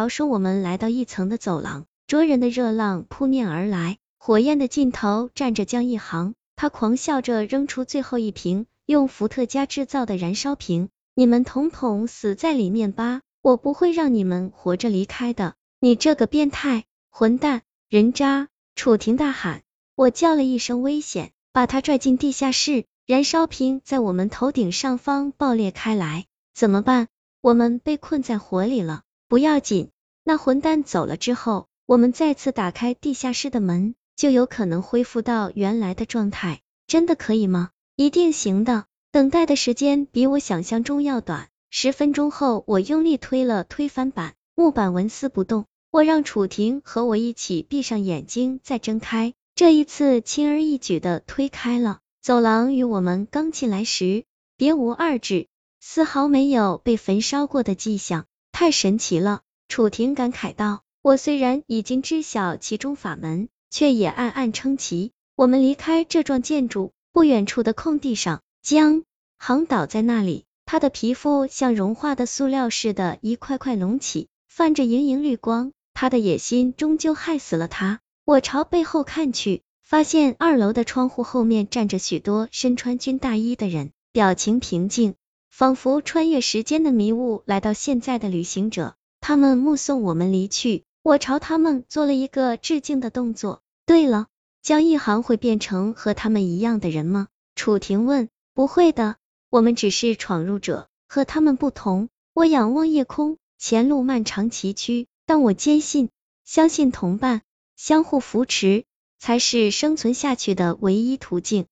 逃生我们来到一层的走廊，灼人的热浪扑面而来，火焰的尽头站着江一航，他狂笑着扔出最后一瓶用伏特加制造的燃烧瓶，你们统统死在里面吧，我不会让你们活着离开的，你这个变态混蛋人渣！楚婷大喊，我叫了一声危险，把他拽进地下室，燃烧瓶在我们头顶上方爆裂开来，怎么办？我们被困在火里了。不要紧，那混蛋走了之后，我们再次打开地下室的门，就有可能恢复到原来的状态。真的可以吗？一定行的。等待的时间比我想象中要短。十分钟后，我用力推了推翻板，木板纹丝不动。我让楚婷和我一起闭上眼睛，再睁开。这一次轻而易举的推开了走廊，与我们刚进来时别无二致，丝毫没有被焚烧过的迹象。太神奇了，楚婷感慨道。我虽然已经知晓其中法门，却也暗暗称奇。我们离开这幢建筑，不远处的空地上，江航倒在那里，他的皮肤像融化的塑料似的，一块块隆起，泛着莹莹绿光。他的野心终究害死了他。我朝背后看去，发现二楼的窗户后面站着许多身穿军大衣的人，表情平静。仿佛穿越时间的迷雾来到现在的旅行者，他们目送我们离去。我朝他们做了一个致敬的动作。对了，江一航会变成和他们一样的人吗？楚婷问。不会的，我们只是闯入者，和他们不同。我仰望夜空，前路漫长崎岖，但我坚信，相信同伴，相互扶持，才是生存下去的唯一途径。